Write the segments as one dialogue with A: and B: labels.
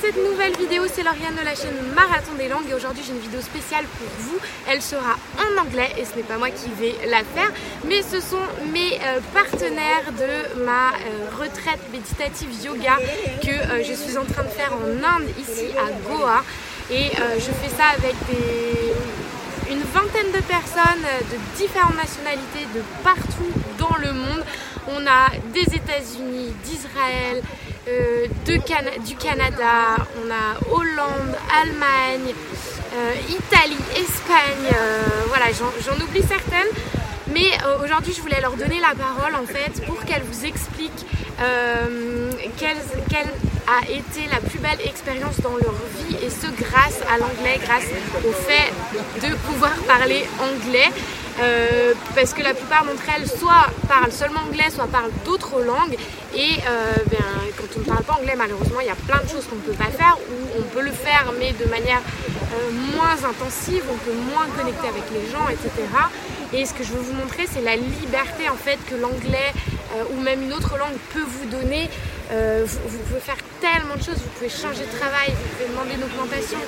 A: cette nouvelle vidéo, c'est Lauriane de la chaîne Marathon des langues et aujourd'hui j'ai une vidéo spéciale pour vous. Elle sera en anglais et ce n'est pas moi qui vais la faire, mais ce sont mes euh, partenaires de ma euh, retraite méditative yoga que euh, je suis en train de faire en Inde, ici à Goa. Et je fais ça avec une vingtaine de personnes de différentes nationalités de partout dans le monde. On a des États-Unis, d'Israël, euh, du Canada, on a Hollande, Allemagne, euh, Italie, Espagne, euh, voilà, j'en oublie certaines. Mais aujourd'hui, je voulais leur donner la parole en fait pour qu'elles vous expliquent quelle, quelle, a été la plus belle expérience dans leur vie et ce grâce à l'anglais, grâce au fait de pouvoir parler anglais. Euh, parce que la plupart d'entre elles soit parlent seulement anglais, soit parlent d'autres langues. Et euh, ben, quand on ne parle pas anglais, malheureusement, il y a plein de choses qu'on ne peut pas faire, ou on peut le faire, mais de manière euh, moins intensive, on peut moins connecter avec les gens, etc. Et ce que je veux vous montrer, c'est la liberté en fait que l'anglais ou même une autre langue peut vous donner euh, vous, pouvez faire tellement de choses, vous pouvez changer de travail, vous pouvez demander une augmentation,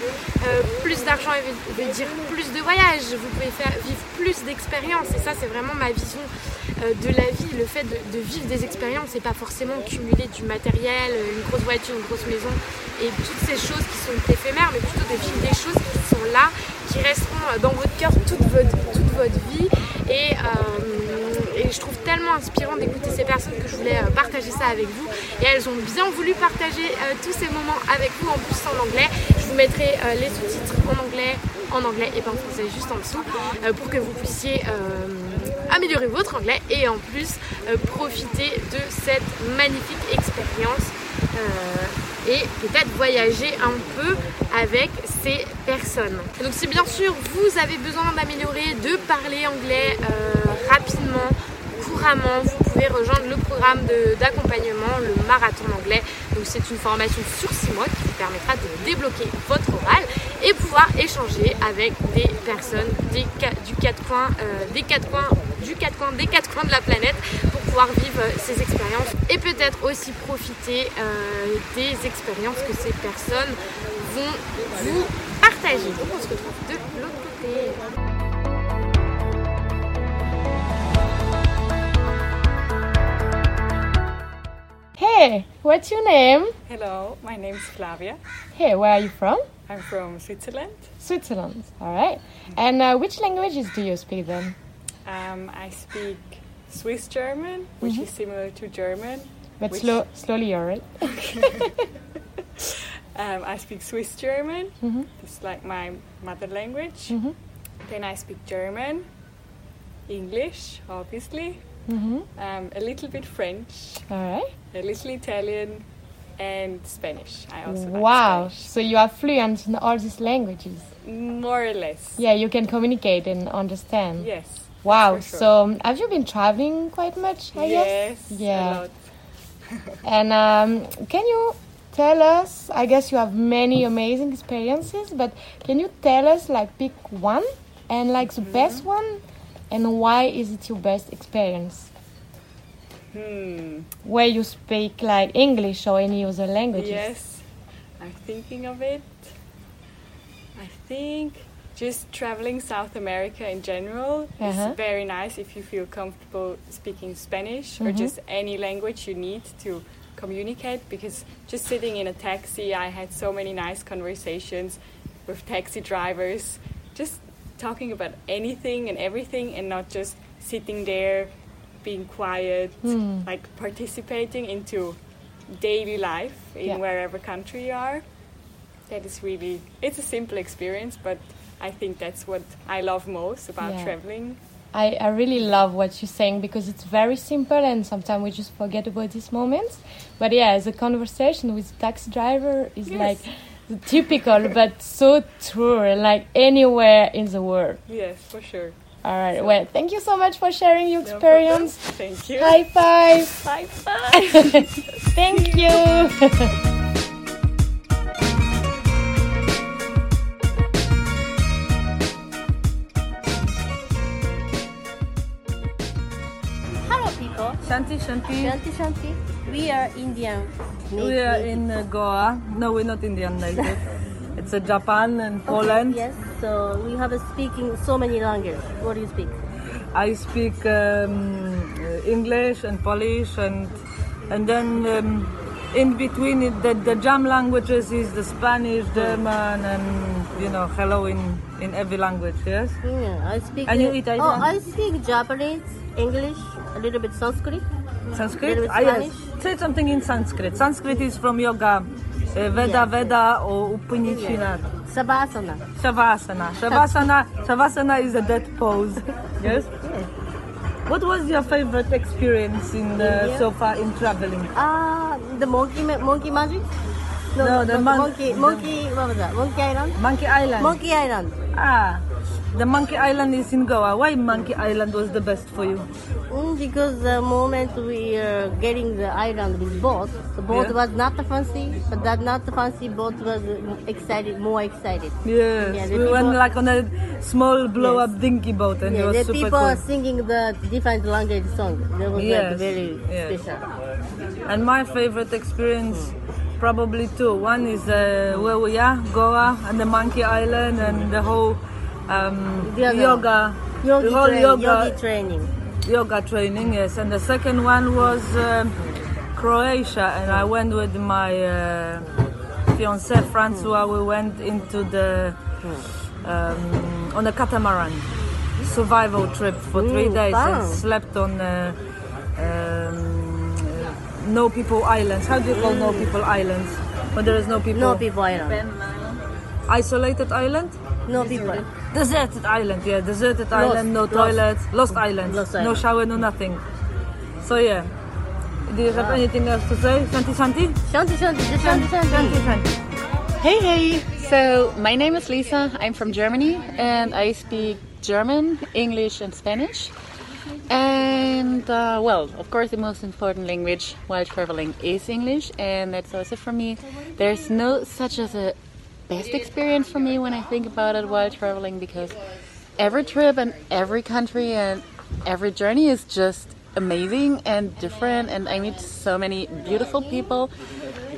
A: euh, plus d'argent veut dire plus de voyages, vous pouvez faire vivre plus d'expériences. Et ça c'est vraiment ma vision euh, de la vie, le fait de, vivre des expériences et pas forcément cumuler du matériel, une grosse voiture, une grosse maison et toutes ces choses qui sont éphémères mais plutôt de vivre des choses qui sont là, qui resteront dans votre cœur toute votre, toute je trouve tellement inspirant d'écouter ces personnes que je voulais euh, partager ça avec vous. Et elles ont bien voulu partager euh, tous ces moments avec vous, en plus en anglais. Je vous mettrai euh, les sous-titres en anglais, en anglais et en français juste en dessous pour que vous puissiez améliorer votre anglais et en plus profiter de cette magnifique expérience et peut-être voyager un peu avec ces personnes. donc si bien sûr vous avez besoin d'améliorer, de parler anglais rapidement, couramment, vous pouvez rejoindre le programme d'accompagnement, le marathon anglais. Donc c'est une formation sur 6 mois qui vous permettra de débloquer votre oral et pouvoir échanger avec des personnes du quatre coins, euh, des quatre coins, du quatre coins, des quatre coins de la planète pour pouvoir vivre ces expériences et peut-être aussi profiter euh, des expériences que ces personnes vont vous partager. Donc on se retrouve de l'autre côté. Hey, what's your name?
B: Hello, my name is Flavia.
A: Hey, where are you from?
B: I'm from Switzerland.
A: Switzerland, all right. And uh, which languages do you speak then?
B: Um, I speak Swiss German, which mm -hmm. is similar to German.
A: But slow, slowly, all right?
B: um, I speak Swiss German. Mm -hmm. It's like my mother language. Mm -hmm. Then I speak German, English, obviously, Mm-hmm. Um, a little bit French.
A: All right.
B: A little Italian and Spanish. I also
A: wow.
B: Like
A: so you are fluent in all these languages.
B: More or less.
A: Yeah, you can communicate and understand.
B: Yes.
A: Wow.
B: Sure.
A: So um, have you been traveling quite much? I
B: yes.
A: Guess? Yeah.
B: and
A: um, can you tell us? I guess you have many amazing experiences, but can you tell us like pick one and like the mm-hmm. best one? And why is it your best experience?
B: Hmm.
A: Where you speak like English or any other languages?
B: Yes, I'm thinking of it. I think just traveling South America in general uh-huh. is very nice if you feel comfortable speaking Spanish mm-hmm. or just any language you need to communicate because just sitting in a taxi I had so many nice conversations with taxi drivers just talking about anything and everything and not just sitting there being quiet mm. like participating into daily life in yeah. wherever country you are that is really it's a simple experience but i think that's what i love most about yeah. traveling
A: I, I really love what you're saying because it's very simple and sometimes we just forget about these moments but yeah the conversation with taxi driver is yes. like typical but so true like anywhere in the world.
B: Yes for sure.
A: All right so. well thank you so much for sharing your experience.
B: No thank you.
A: High five.
B: High five.
A: Thank you.
C: Hello people.
D: Shanti Shanti.
C: Shanti Shanti. We are Indian
D: we are in uh, Goa. No, we're not Indian native. it's uh, Japan and Poland.
C: Yes, so we have a speaking so many languages. What do you speak?
D: I speak um, uh, English and Polish and and then um, in between it, the, the jam languages is the Spanish, German, and you know hello in in every language. Yes.
C: Yeah, I speak.
D: And you eat
C: Oh? I speak Japanese, English, a little bit Sanskrit.
D: Sanskrit?
C: A Little bit
D: Ah, yes. Say something in Sanskrit. Sanskrit is from yoga. Uh, Veda. Veda, or Upanishad.
C: Savasana.
D: Shavasana. Shavasana. Shavasana is a dead pose. Yes.
C: Yeah.
D: What was your favorite experience in the, so far in traveling?
C: Ah, the monkey monkey magic.
D: No, no, the mon-
C: monkey
D: the-
C: monkey. What was that? Monkey Island.
D: Monkey Island.
C: Monkey Island.
D: Ah, the Monkey Island is in Goa. Why Monkey Island was the best for you?
C: Mm, because the moment we are getting the island with boat, the boat
D: Yeah.
C: was not the fancy, but that not the fancy boat was excited, more excited.
D: Yes,
C: Yeah,
D: we went like on a small blow-up
C: Yes.
D: dinky boat, and it
C: Yeah,
D: was
C: the
D: super
C: people
D: cool.
C: singing the different language song. That was
D: Yes,
C: like very
D: yes.
C: special.
D: And my favorite experience, probably two. One is uh, where we are, Goa, and the Monkey Island, and the whole um,
C: other-
D: yoga,
C: Yogi,
D: whole
C: train,
D: yoga,
C: yogi training.
D: yoga training. Yes, and the second one was um, Croatia, and I went with my uh, fiance Francois. We went into the um, on a catamaran survival trip for three days and slept on. Uh, um, uh, no people islands. How do you call no people islands? When there is no people.
C: No people island.
D: Isolated island.
C: No people.
D: Deserted island, yeah, deserted island, no
C: Lost.
D: toilets, lost island,
C: Lost
D: no shower, no nothing. So yeah. Do you have anything else to say? Shanti Shanti?
C: Shanti, shanti, shanti,
D: Shanti
C: shanti.
D: Shanti.
E: Hey, hey! So, my name is Lisa. I'm from Germany and I speak German, English, and Spanish. And, uh, well, of course, the most important language while traveling is English, and that's also for me. There's no such as a best experience for me when I think about it while traveling because every trip and every country and every journey is just amazing and different, and I meet so many beautiful people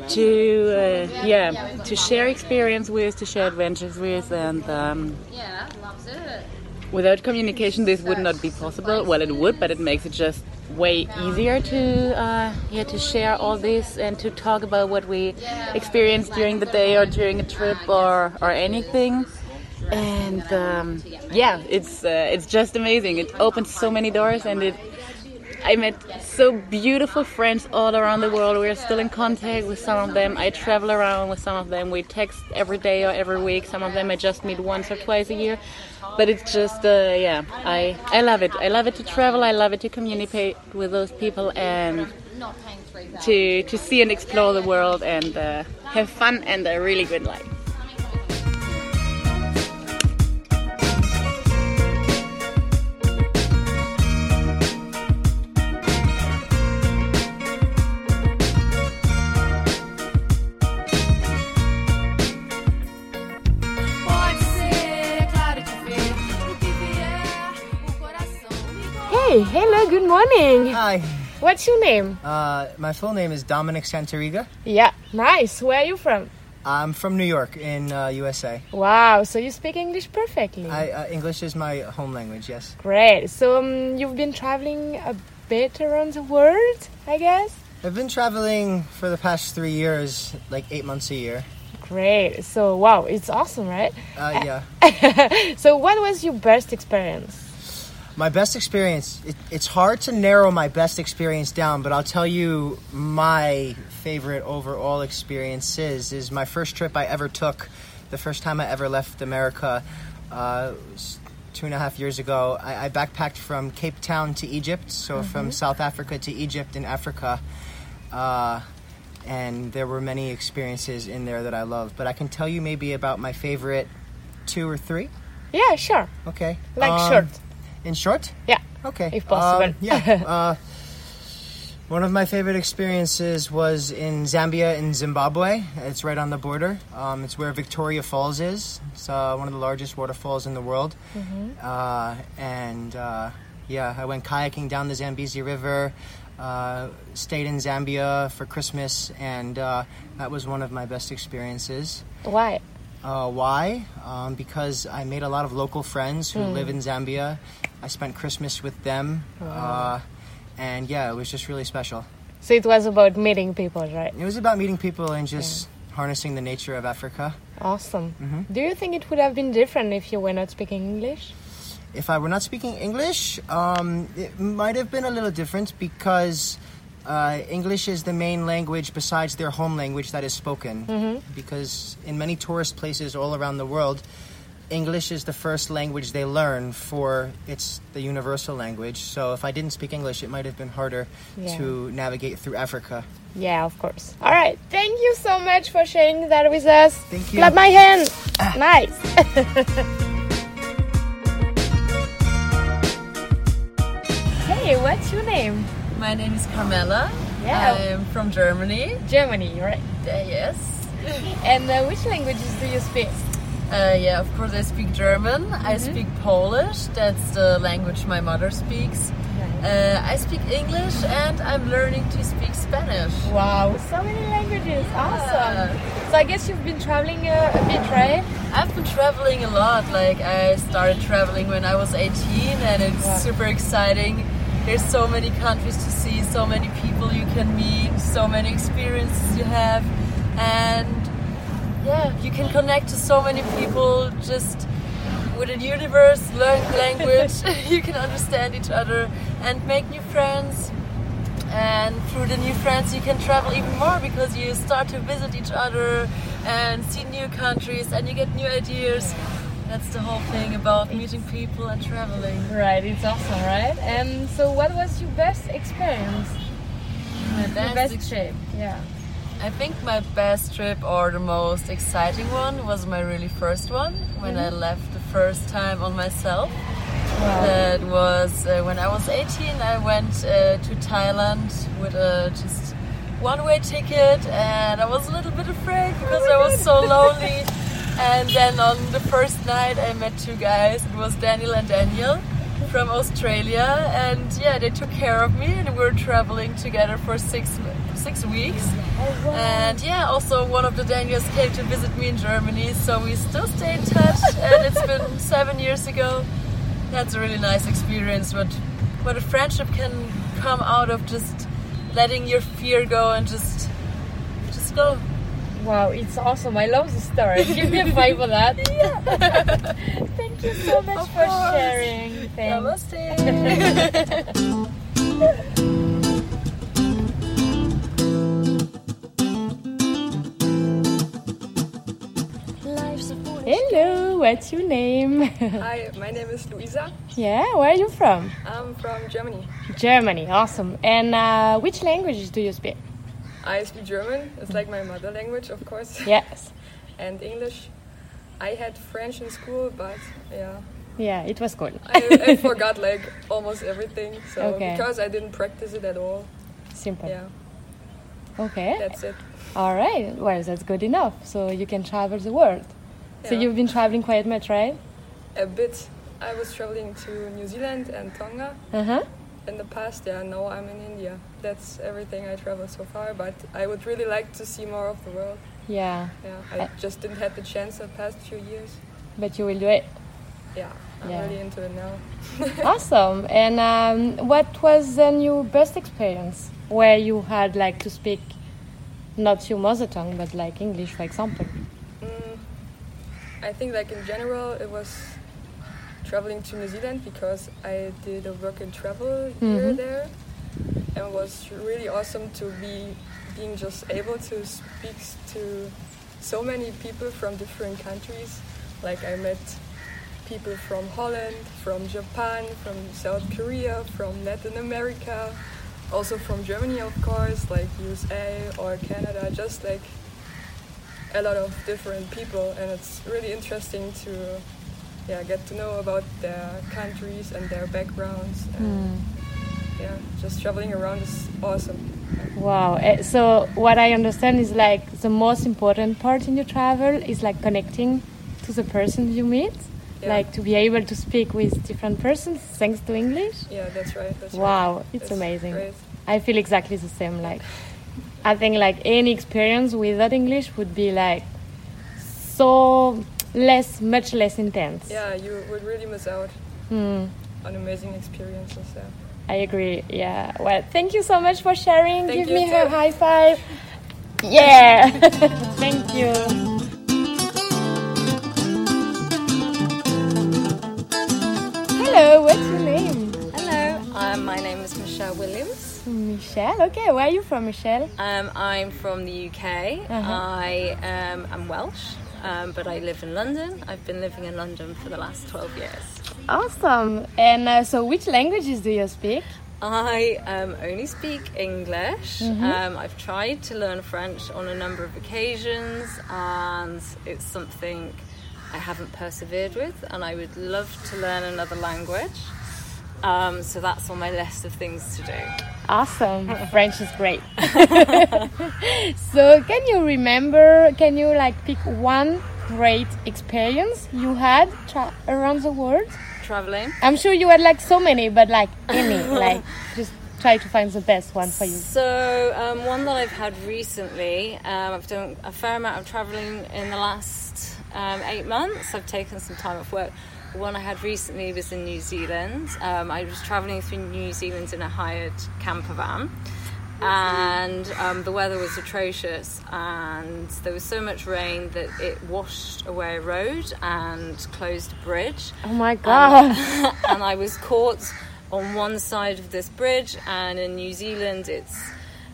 E: to uh, yeah to share experience with, to share adventures with, and um, without communication this would not be possible. Well, it would, but it makes it just way easier to uh, yeah to share all this and to talk about what we experienced during the day or during a trip or or anything. And um, yeah, it's uh, it's just amazing. It opens so many doors, and it I met so beautiful friends all around the world. We're still in contact with some of them. I travel around with some of them. We text every day or every week. Some of them I just meet once or twice a year. But it's just, uh, yeah, I, I love it. I love it to travel. I love it to communicate with those people and to, to see and explore the world and uh, have fun and a really good life.
F: Hello, good morning.
G: Hi,
F: What's your name?
G: uh, my full name is Dominic Santariga.
F: Yeah, nice. Where are you from?
G: I'm from New York in uh, USA.
F: Wow, so you speak English perfectly.
G: I, uh, English is my home language, yes.
F: Great. So um, you've been traveling a bit around the world, I guess?
G: I've been traveling for the past three years, like eight months a year.
F: Great. So, wow, it's awesome, right?
G: Uh, yeah.
F: so, what was your best experience?
G: My best experience, it, it's hard to narrow my best experience down, but I'll tell you my favorite overall experiences is, is my first trip I ever took, the first time I ever left America, uh, was two and a half years ago. I, I backpacked from Cape Town to Egypt, so from South Africa to Egypt in Africa. Uh, and there were many experiences in there that I loved, but I can tell you maybe about my favorite two or three.
F: Yeah, sure.
G: Okay.
F: Like
G: Um,
F: short.
G: In short?
F: Yeah.
G: Okay.
F: If possible.
G: Um, yeah. Uh, one of my favorite experiences was in Zambia in Zimbabwe. It's right on the border. Um, it's where Victoria Falls is. It's uh, one of the largest waterfalls in the world.
F: Mm-hmm.
G: Uh, and uh, yeah, I went kayaking down the Zambezi River. Uh, stayed in Zambia for Christmas, and uh, that was one of my best experiences.
F: Why?
G: Uh, why? Um, because I made a lot of local friends who live in Zambia. I spent Christmas with them, uh, and yeah, it was just really special.
F: So it was about meeting people, right?
G: It was about meeting people and just harnessing the nature of Africa.
F: Awesome.
G: Mm-hmm.
F: Do you think it would have been different if you were not speaking English?
G: If I were not speaking English, um, it might have been a little different because uh, English is the main language besides their home language that is spoken. Because in many tourist places all around the world, English is the first language they learn for it's the universal language. So if I didn't speak English, it might have been harder
F: Yeah.
G: to navigate through Africa.
F: Yeah, of course. All right. Thank you so much for sharing that with us.
G: Thank you.
F: Clap my hand. nice. hey, what's your name?
H: My name is Carmela.
F: Yeah.
H: I'm from Germany.
F: Germany, right?
H: Uh, yes.
F: And uh, which languages do you speak?
H: Uh, yeah, of course I speak German. I speak Polish. That's the language my mother speaks. Uh, I speak English and I'm learning to speak Spanish.
F: Wow, so many languages. Awesome. So I guess you've been traveling uh, a bit, right?
H: I've been traveling a lot. Like I started traveling when I was 18 and it's
F: Wow.
H: super exciting. There's so many countries to see, so many people you can meet, so many experiences you have and yeah, you can connect to so many people just with a universe, learn language, you can understand each other and make new friends. And through the new friends, you can travel even more because you start to visit each other and see new countries and you get new ideas. That's the whole thing about meeting people and traveling.
F: Right, it's awesome, right? And so, what was your best experience?
H: My best
F: best
H: ex-
F: trip? Yeah.
H: I think my best trip or the most exciting one was my really first one when I left the first time on myself. Wow. That was uh, when I was 18. I went uh, to Thailand with a just one-way ticket, and I was a little bit afraid because I was so lonely. And then on the first night, I met two guys. It was Daniel and Daniel from Australia, and yeah, they took care of me, and we were traveling together for six six weeks. And yeah, also one of the Daniels came to visit me in Germany, so we still stay in touch. and it's been seven years ago. That's a really nice experience. What what a friendship can come out of just letting your fear go and just just go.
F: Wow, it's awesome. I love the story. Give me a five for that. Thank you so much
H: Of
F: for
H: course.
F: sharing. Thanks.
H: Namaste.
F: Hello, what's your name?
I: Hi, my name is Luisa.
F: yeah, where are you from?
I: I'm from Germany.
F: Germany, awesome. And uh, which languages do you speak?
I: I speak German. It's like my mother language, of course.
F: Yes.
I: And English. I had French in school, but yeah,
F: Yeah, it was cool.
I: I, I forgot like almost everything. So
F: Okay.
I: because I didn't practice it at all,
F: Simple.
I: yeah,
F: Okay.
I: that's it.
F: All right. Well, that's good enough. So you can travel the world.
I: Yeah.
F: So you've been traveling quite much, right?
I: A bit. I was traveling to New Zealand and Tonga
F: Uh huh.
I: In the past. Yeah, now I'm in India. That's everything I traveled so far. But I would really like to see more of the world.
F: Yeah.
I: Yeah, I just didn't have the chance the past few years.
F: But you will do it.
I: Yeah, I'm
F: Yeah.
I: really into it now.
F: awesome. And um, what was then your best experience where you had like to speak not your mother tongue but like English, for example?
I: Mm, I think like in general it was traveling to New Zealand because I did a work and travel year
F: Mhm.
I: there and it was really awesome to be being just able to speak to so many people from different countries. Like I met people from Holland, from Japan, from South Korea, from Latin America, also from Germany of course, like USA or Canada, just like a lot of different people and it's really interesting to yeah get to know about their countries and their backgrounds and yeah just traveling around is awesome
F: Wow. Eh, So what I understand is like the most important part in your travel is like connecting to the person you meet.
I: Yeah.
F: Like to be able to speak with different persons thanks to English.
I: yeah that's right that's right.
F: Wow, it's
I: That's
F: amazing.
I: great.
F: I feel exactly the same. Like, I think like any experience without English would be like so less, much less intense.
I: Yeah, you would really miss out
F: Hmm.
I: on amazing experiences there.
F: I agree. Yeah. Well, thank you so much for sharing.
I: Thank
F: Give
I: you
F: me a high five. Yeah. thank you. Hello. What's your name?
J: Hello, um, my name is Michelle Williams.
F: Michelle. Okay. Where are you from, Michelle?
J: Um, I'm from the UK.
F: Uh-huh.
J: I um, am Welsh, um, but I live in London. I've been living in London for the last 12 years.
F: Awesome. And uh, so, which languages do you speak?
J: I um, only speak English.
F: Mhm.
J: Um, I've tried to learn French on a number of occasions, and it's something I haven't persevered with, and I would love to learn another language. Um, so that's on my list of things to do.
F: Awesome. French is great. so, can you remember, can you like pick one great experience you had tra- around the world?
J: Traveling.
F: I'm sure you had like so many, but like any, like just try to find the best one for you.
J: So, um, one that I've had recently, um, I've done a fair amount of travelling in the last um, eight months. I've taken some time off work. The one I had recently was in New Zealand. Um, I was travelling through New Zealand in a hired camper van. And um, the weather was atrocious, and there was so much rain that it washed away a road and closed a bridge.
F: Oh my god.
J: Um, and I was caught on one side of this bridge, and in New Zealand, it's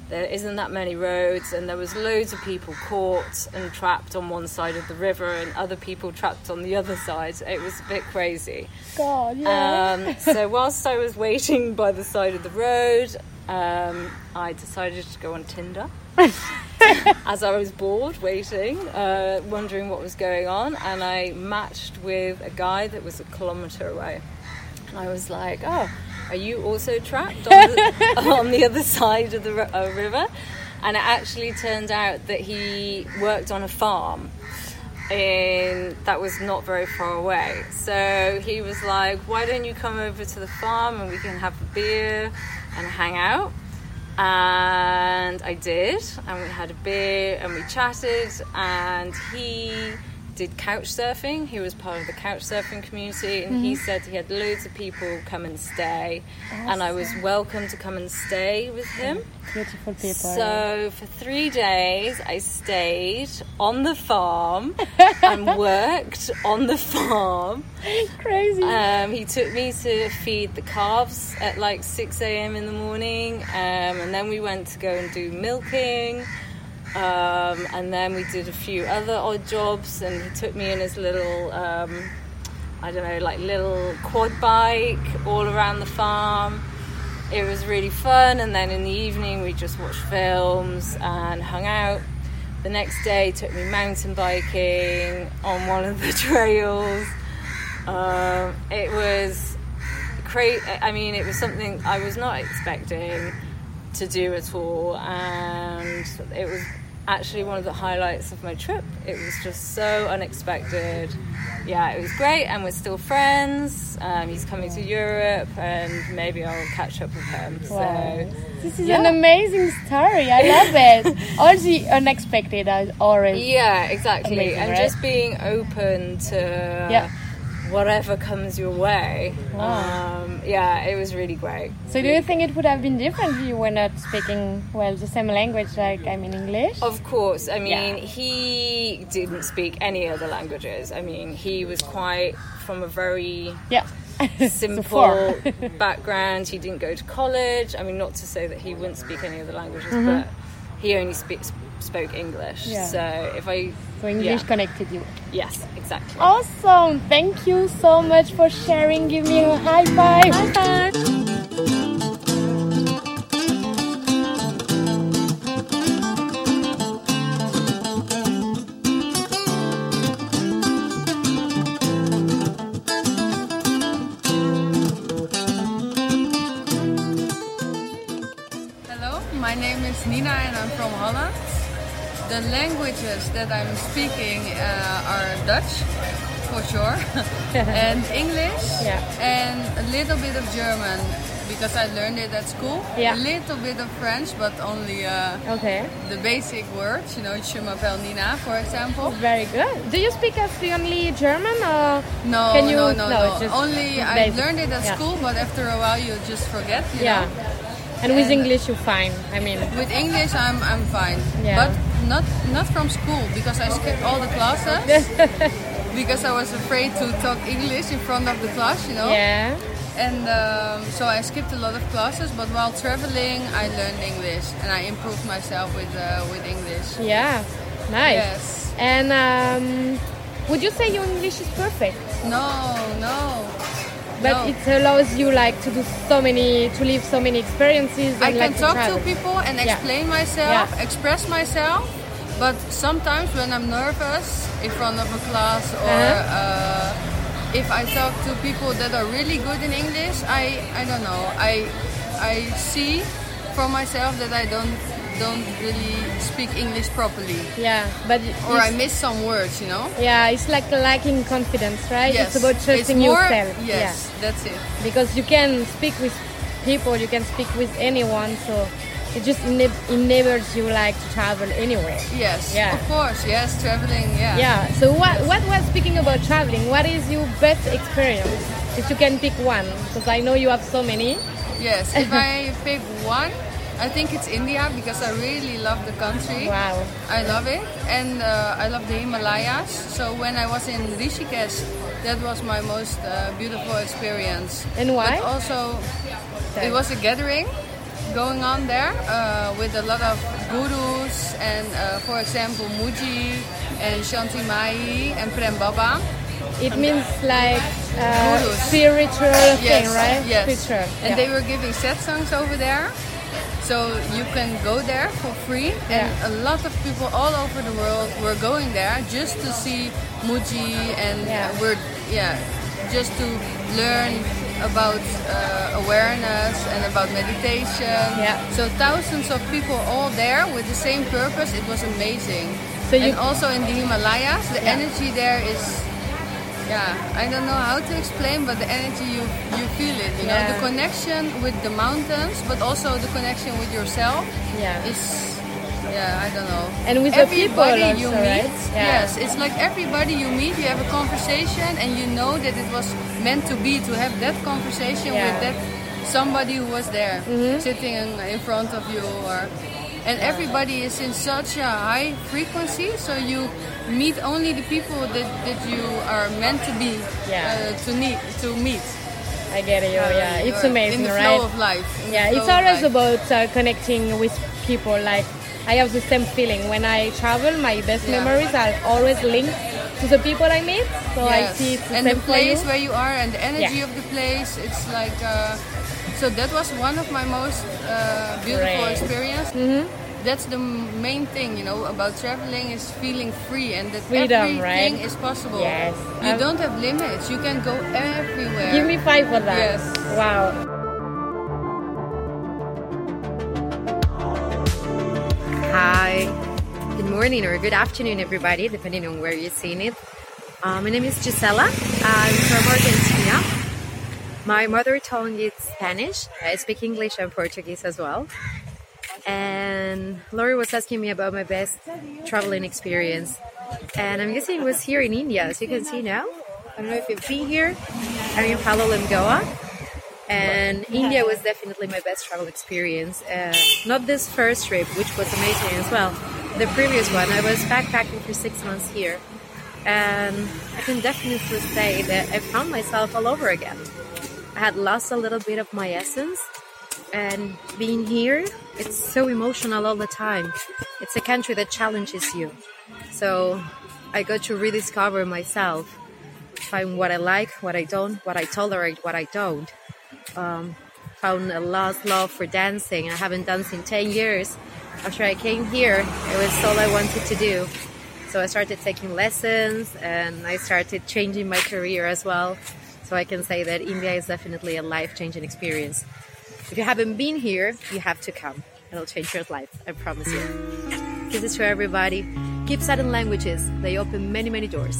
J: there isn't that many roads, and there was loads of people caught and trapped on one side of the river, and other people trapped on the other side. It was a bit crazy.
F: God, yeah.
J: Um, so whilst I was waiting by the side of the road, um, I decided to go on Tinder. As I was bored, waiting, uh, wondering what was going on, and I matched with a guy that was a kilometre away. And I was like, "Oh, are you also trapped on the, on the other side of the uh, river?" And it actually turned out that he worked on a farm in that was not very far away. So he was like, "Why don't you come over to the farm and we can have a beer and hang out?" And I did, and we had a beer and we chatted, and he did couch surfing. He was part of the couch surfing community, and he
F: Mhm.
J: said he had loads of people come and stay, and I was welcome to come and stay with him.
F: Beautiful people.
J: So for three days, I stayed on the farm and worked on the farm.
F: Crazy.
J: Um, he took me to feed the calves at like 6 a.m. in the morning, um, and then we went to go and do milking. Um, and then we did a few other odd jobs, and he took me in his little, um, I don't know, like little quad bike all around the farm. It was really fun, and then in the evening we just watched films and hung out. The next day took me mountain biking on one of the trails. Um, it was crazy. I mean, it was something I was not expecting to do at all, and it was actually one of the highlights of my trip. It was just so unexpected. Yeah, it was great, and we're still friends. Um, he's coming to Europe, and maybe I'll catch up with him.
F: Wow.
J: So,
F: This is
J: yeah.
F: an amazing story. I love it. All the unexpected are always.
J: Yeah, exactly.
F: Amazing,
J: and
F: right?
J: just being open to
F: Yeah.
J: Whatever comes your way.
F: Wow.
J: Um, yeah, it was really great.
F: So, do you think it would have been different if you were not speaking well the same language, like I mean English?
J: Of course. I mean,
F: Yeah.
J: he didn't speak any other languages. I mean, he was quite from a very
F: Yeah.
J: simple background. He didn't go to college. I mean, not to say that he wouldn't speak any other languages,
F: Mhm.
J: but he only speaks spoke English.
F: Yeah.
J: So if I
F: So English
J: yeah.
F: connected you.
J: yes, exactly.
F: Awesome! Thank you so much for sharing. Give me a high five. High five.
K: Languages that I'm speaking uh, are Dutch, for sure, and English,
F: Yeah.
K: and a little bit of German. because I learned it at school.
F: Yeah.
K: A little bit of French, but only uh,
F: Okay.
K: the basic words. You know, Je m'appelle Nina, for example.
F: Very good. Do you speak as fluently German or
K: No,
F: Can you-
K: no, no,
F: no,
K: no. Only I learned it at
F: Yeah.
K: school, but after a while you just forget. You
F: yeah?
K: know.
F: And with English you're fine. I mean,
K: With English, I'm I'm fine.
F: Yeah.
K: But not not from school because I skipped all the classes because I was afraid to talk English in front of the class. You know.
F: yeah.
K: And um, so I skipped a lot of classes, but while traveling, I learned English and I improved myself with uh, with English.
F: Yeah. Nice.
K: Yes.
F: And um, would you say your English is perfect?
K: No, no.
F: But
K: no.
F: it allows you like to do so many, to live so many experiences. And
K: I can
F: like
K: talk
F: travel.
K: to people and
F: Yeah.
K: explain myself,
F: Yeah.
K: express myself. But sometimes when I'm nervous in front of a class or
F: Uh-huh.
K: uh, if I talk to people that are really good in English, I I don't know. I I see for myself that I don't don't really speak English properly.
F: Yeah, but
K: Or I miss some words, you know?
F: Yeah, it's like lacking confidence, right?
K: Yes.
F: It's about trusting
K: It's more-
F: yourself.
K: Yes,
F: Yeah.
K: that's it.
F: Because you can speak with people, you can speak with anyone, so it just ena- enables you like to travel anywhere.
K: Yes,
F: Yeah.
K: of course. Yes, traveling. Yeah.
F: Yeah. So what what was speaking about traveling? What is your best experience? If you can pick one, because I know you have so many.
K: Yes, if I pick one, I think it's India because I really love the country.
F: Wow.
K: I love it, and uh, I love the Himalayas. So when I was in Rishikesh, that was my most uh, beautiful experience.
F: And why?
K: But also, it was a gathering going on there uh, with a lot of gurus, and uh, for example, Mooji and Shanti Mai and Prem Baba.
F: It means like uh, spiritual thing, right?
K: Yes.
F: Spiritual.
K: And
F: yeah.
K: they were giving satsangs over there. So you can go there for free. And
F: Yeah.
K: a lot of people all over the world were going there just to see Mooji and
F: Yeah.
K: we're yeah, just to learn about uh, awareness and about meditation.
F: Yeah.
K: So thousands of people all there with the same purpose. It was amazing.
F: So you-
K: and also in the Himalayas, the
F: Yeah.
K: energy there is yeah, I don't know how to explain, but the energy you you feel it. You know, the connection with the mountains, but also the connection with yourself
F: Yeah.
K: is. Yeah, I don't know.
F: And with the people
K: everybody you meet,
F: right? Yeah.
K: yes, it's like everybody you meet, you have a conversation, and you know that it was meant to be to have that conversation
F: Yeah.
K: with that somebody who was there,
F: Mhm.
K: sitting in, in front of you, or and everybody is in such a high frequency, so you meet only the people that, that you are meant to be
F: Yeah.
K: uh, to need to meet.
F: I get it.
K: Uh,
F: yeah, it's amazing, right?
K: flow of life.
F: Yeah, it's always about uh, connecting with people. Like I have the same feeling when I travel. My best
K: Yeah.
F: memories are always linked to the people I meet. So I see it's the
K: and
F: same
K: the
F: for you.
K: place where you are and the energy
F: Yeah.
K: of the place. It's like uh, so that was one of my most uh, beautiful
F: Great.
K: experience.
F: Mhm.
K: That's the main thing, you know, about traveling is feeling free and that
F: Freedom,
K: everything
F: right?
K: is possible.
F: Yes.
K: You
F: Um,
K: don't have limits. You can go everywhere.
F: Give me five for that.
K: Yes.
F: Wow.
L: Hi, good morning or good afternoon, everybody, depending on where you're seeing it. Uh, my name is Gisela. I'm from Argentina. My mother tongue is Spanish. I speak English and Portuguese as well. And Laurie was asking me about my best traveling experience. And I'm guessing it was here in India, as you can see now. I don't know if you've been here. I'm in Palolem, Goa and India was definitely my best travel experience. Uh, not this first trip, which was amazing as well. The previous one, I was backpacking for six months here, and I can definitely say that I found myself all over again. I had lost a little bit of my essence, and being here, it's so emotional all the time. It's a country that challenges you, so I got to rediscover myself, find what I like, what I don't, what I tolerate, what I don't um, found a lost love for dancing. I haven't danced in 10 years. After I came here, it was all I wanted to do. So I started taking lessons and I started changing my career as well. So I can say that India is definitely a life changing experience. If you haven't been here, you have to come. It'll change your life, I promise you. Kisses to everybody. Keep studying languages, they open many, many doors.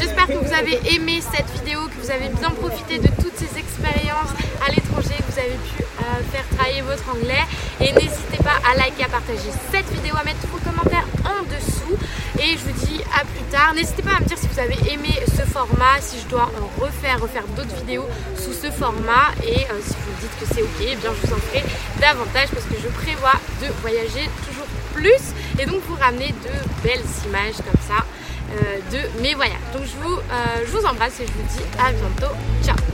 A: J'espère que vous avez aimé cette vidéo, que vous avez bien profité de toutes ces expériences à l'étranger que vous avez pu euh, faire votre anglais. Et n'hésitez pas à liker, à partager cette vidéo, à mettre vos commentaires en dessous. Et je vous dis à plus tard. N'hésitez pas à me dire si vous avez aimé ce format, si je dois en refaire, refaire d'autres vidéos sous ce format. Et euh, si vous me dites que c'est ok, eh bien je vous en ferai davantage parce que je prévois de voyager toujours plus et donc vous ramener de belles images comme ça euh, de mes voyages. Donc je vous, euh, je vous embrasse et je vous dis à bientôt. Ciao